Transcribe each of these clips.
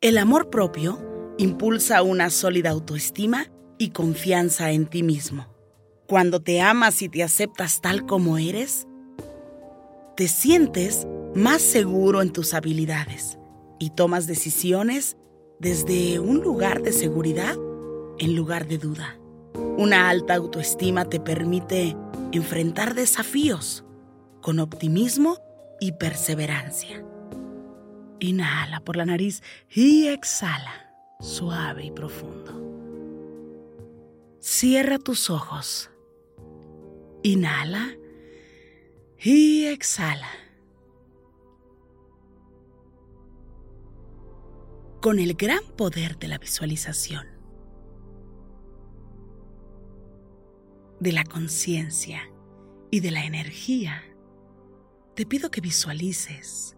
El amor propio impulsa una sólida autoestima y confianza en ti mismo. Cuando te amas y te aceptas tal como eres, te sientes más seguro en tus habilidades y tomas decisiones desde un lugar de seguridad en lugar de duda. Una alta autoestima te permite enfrentar desafíos con optimismo y perseverancia. Inhala por la nariz y exhala suave y profundo. Cierra tus ojos. Inhala y exhala. Con el gran poder de la visualización, de la conciencia y de la energía, te pido que visualices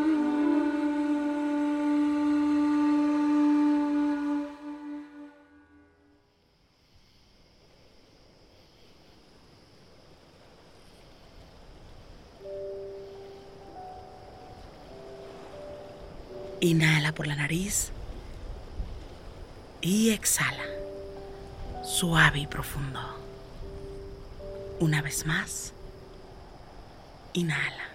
Inhala por la nariz y exhala, suave y profundo. Una vez más, inhala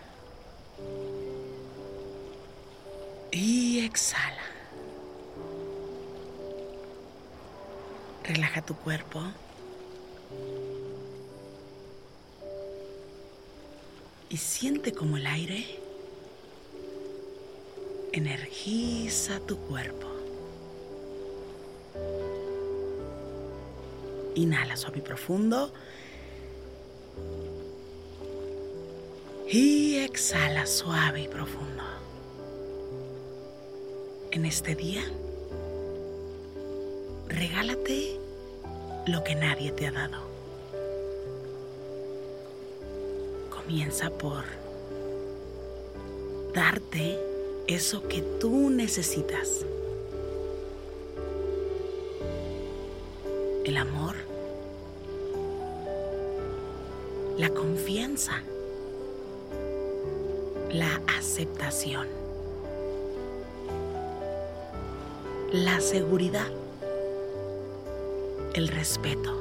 y exhala. Relaja tu cuerpo. Y siente como el aire energiza tu cuerpo. Inhala suave y profundo. Y exhala suave y profundo. En este día, regálate lo que nadie te ha dado. Comienza por darte eso que tú necesitas. El amor, la confianza, la aceptación, la seguridad, el respeto,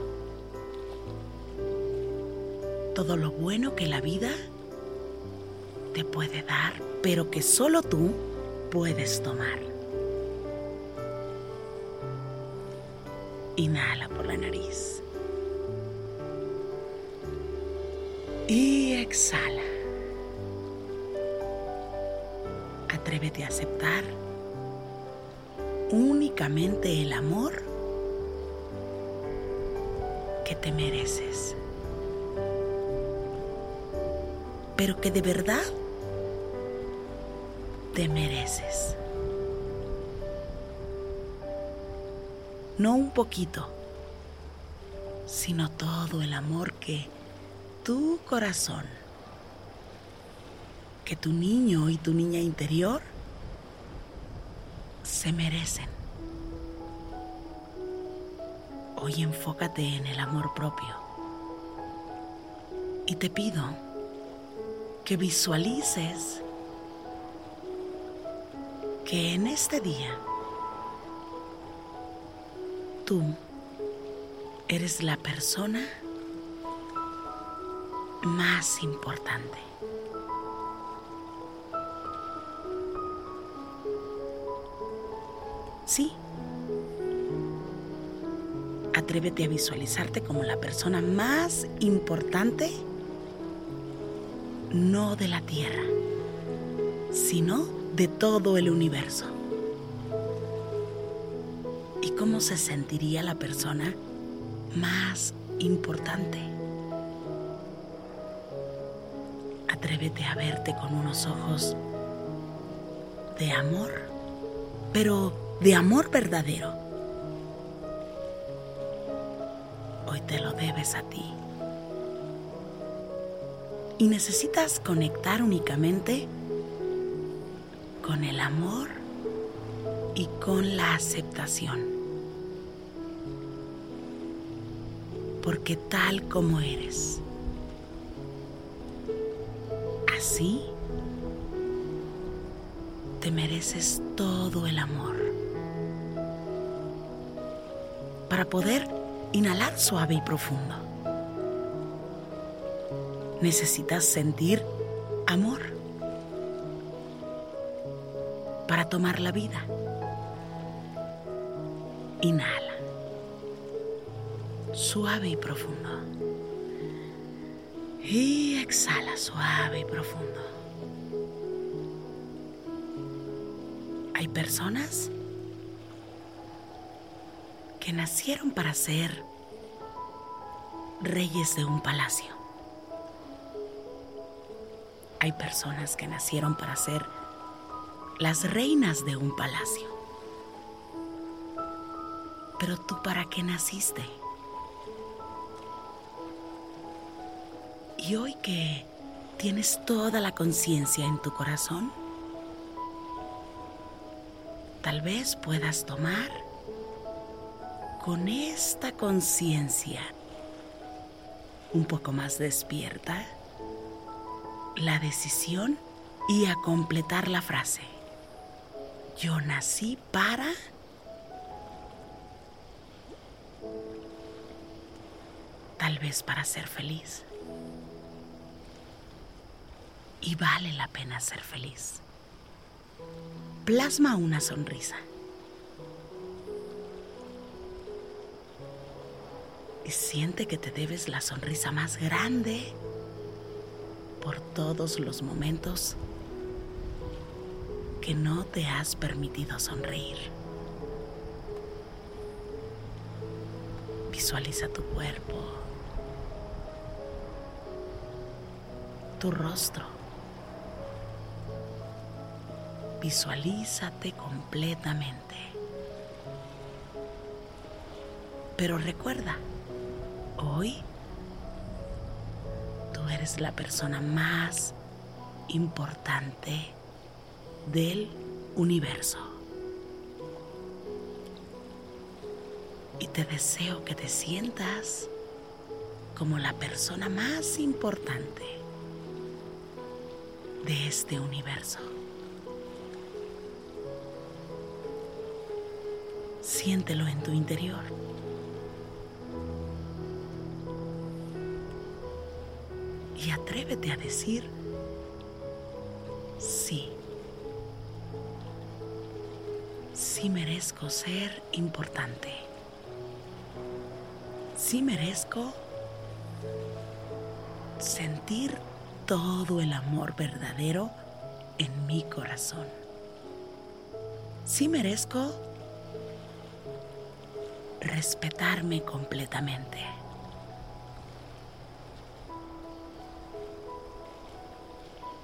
todo lo bueno que la vida te puede dar pero que solo tú puedes tomar. Inhala por la nariz. Y exhala. Atrévete a aceptar únicamente el amor que te mereces. Pero que de verdad te mereces. No un poquito, sino todo el amor que tu corazón que tu niño y tu niña interior se merecen. Hoy enfócate en el amor propio. Y te pido que visualices que en este día tú eres la persona más importante. Sí. Atrévete a visualizarte como la persona más importante, no de la Tierra, sino de todo el universo. ¿Y cómo se sentiría la persona más importante? Atrévete a verte con unos ojos de amor, pero de amor verdadero. Hoy te lo debes a ti. Y necesitas conectar únicamente con el amor y con la aceptación. Porque tal como eres, así te mereces todo el amor. Para poder inhalar suave y profundo, necesitas sentir amor tomar la vida. Inhala, suave y profundo. Y exhala suave y profundo. Hay personas que nacieron para ser reyes de un palacio. Hay personas que nacieron para ser las reinas de un palacio. Pero tú para qué naciste? Y hoy que tienes toda la conciencia en tu corazón, tal vez puedas tomar con esta conciencia un poco más despierta la decisión y a completar la frase. Yo nací para... Tal vez para ser feliz. Y vale la pena ser feliz. Plasma una sonrisa. Y siente que te debes la sonrisa más grande por todos los momentos que no te has permitido sonreír. Visualiza tu cuerpo, tu rostro. Visualízate completamente. Pero recuerda, hoy tú eres la persona más importante del universo. Y te deseo que te sientas como la persona más importante de este universo. Siéntelo en tu interior. Y atrévete a decir sí. Sí merezco ser importante. Sí merezco sentir todo el amor verdadero en mi corazón. Sí merezco respetarme completamente.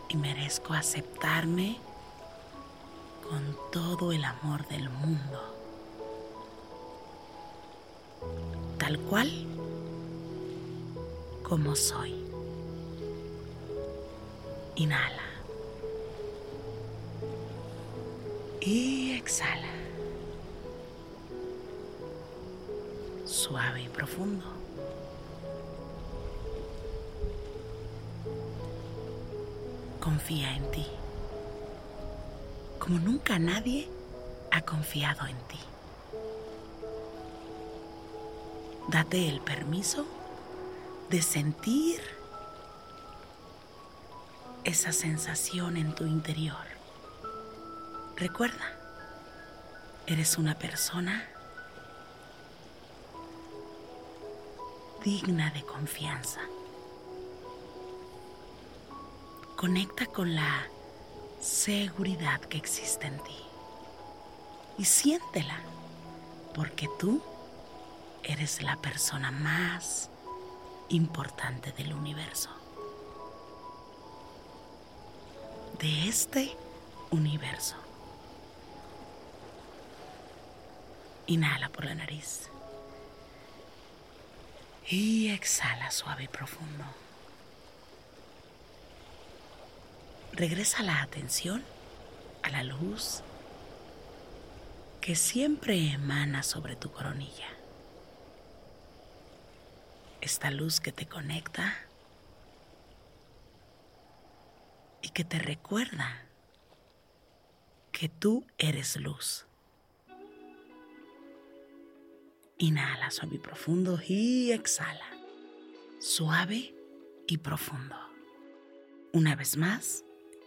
Y merezco aceptarme con todo el amor del mundo. Tal cual como soy. Inhala. Y exhala. Suave y profundo. Confía en ti. Como nunca nadie ha confiado en ti. Date el permiso de sentir esa sensación en tu interior. Recuerda, eres una persona digna de confianza. Conecta con la seguridad que existe en ti y siéntela, porque tú eres la persona más importante del universo. De este universo. Inhala por la nariz. Y exhala suave y profundo. Regresa la atención a la luz que siempre emana sobre tu coronilla. Esta luz que te conecta y que te recuerda que tú eres luz. Inhala suave y profundo y exhala. Suave y profundo. Una vez más,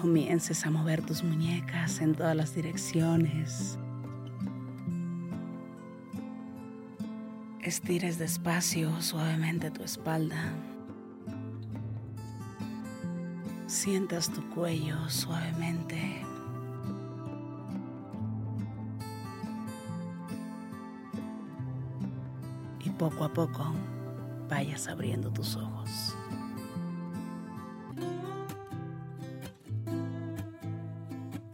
Comiences a mover tus muñecas en todas las direcciones. Estires despacio, suavemente tu espalda. Sientas tu cuello suavemente poco a poco vayas abriendo tus ojos.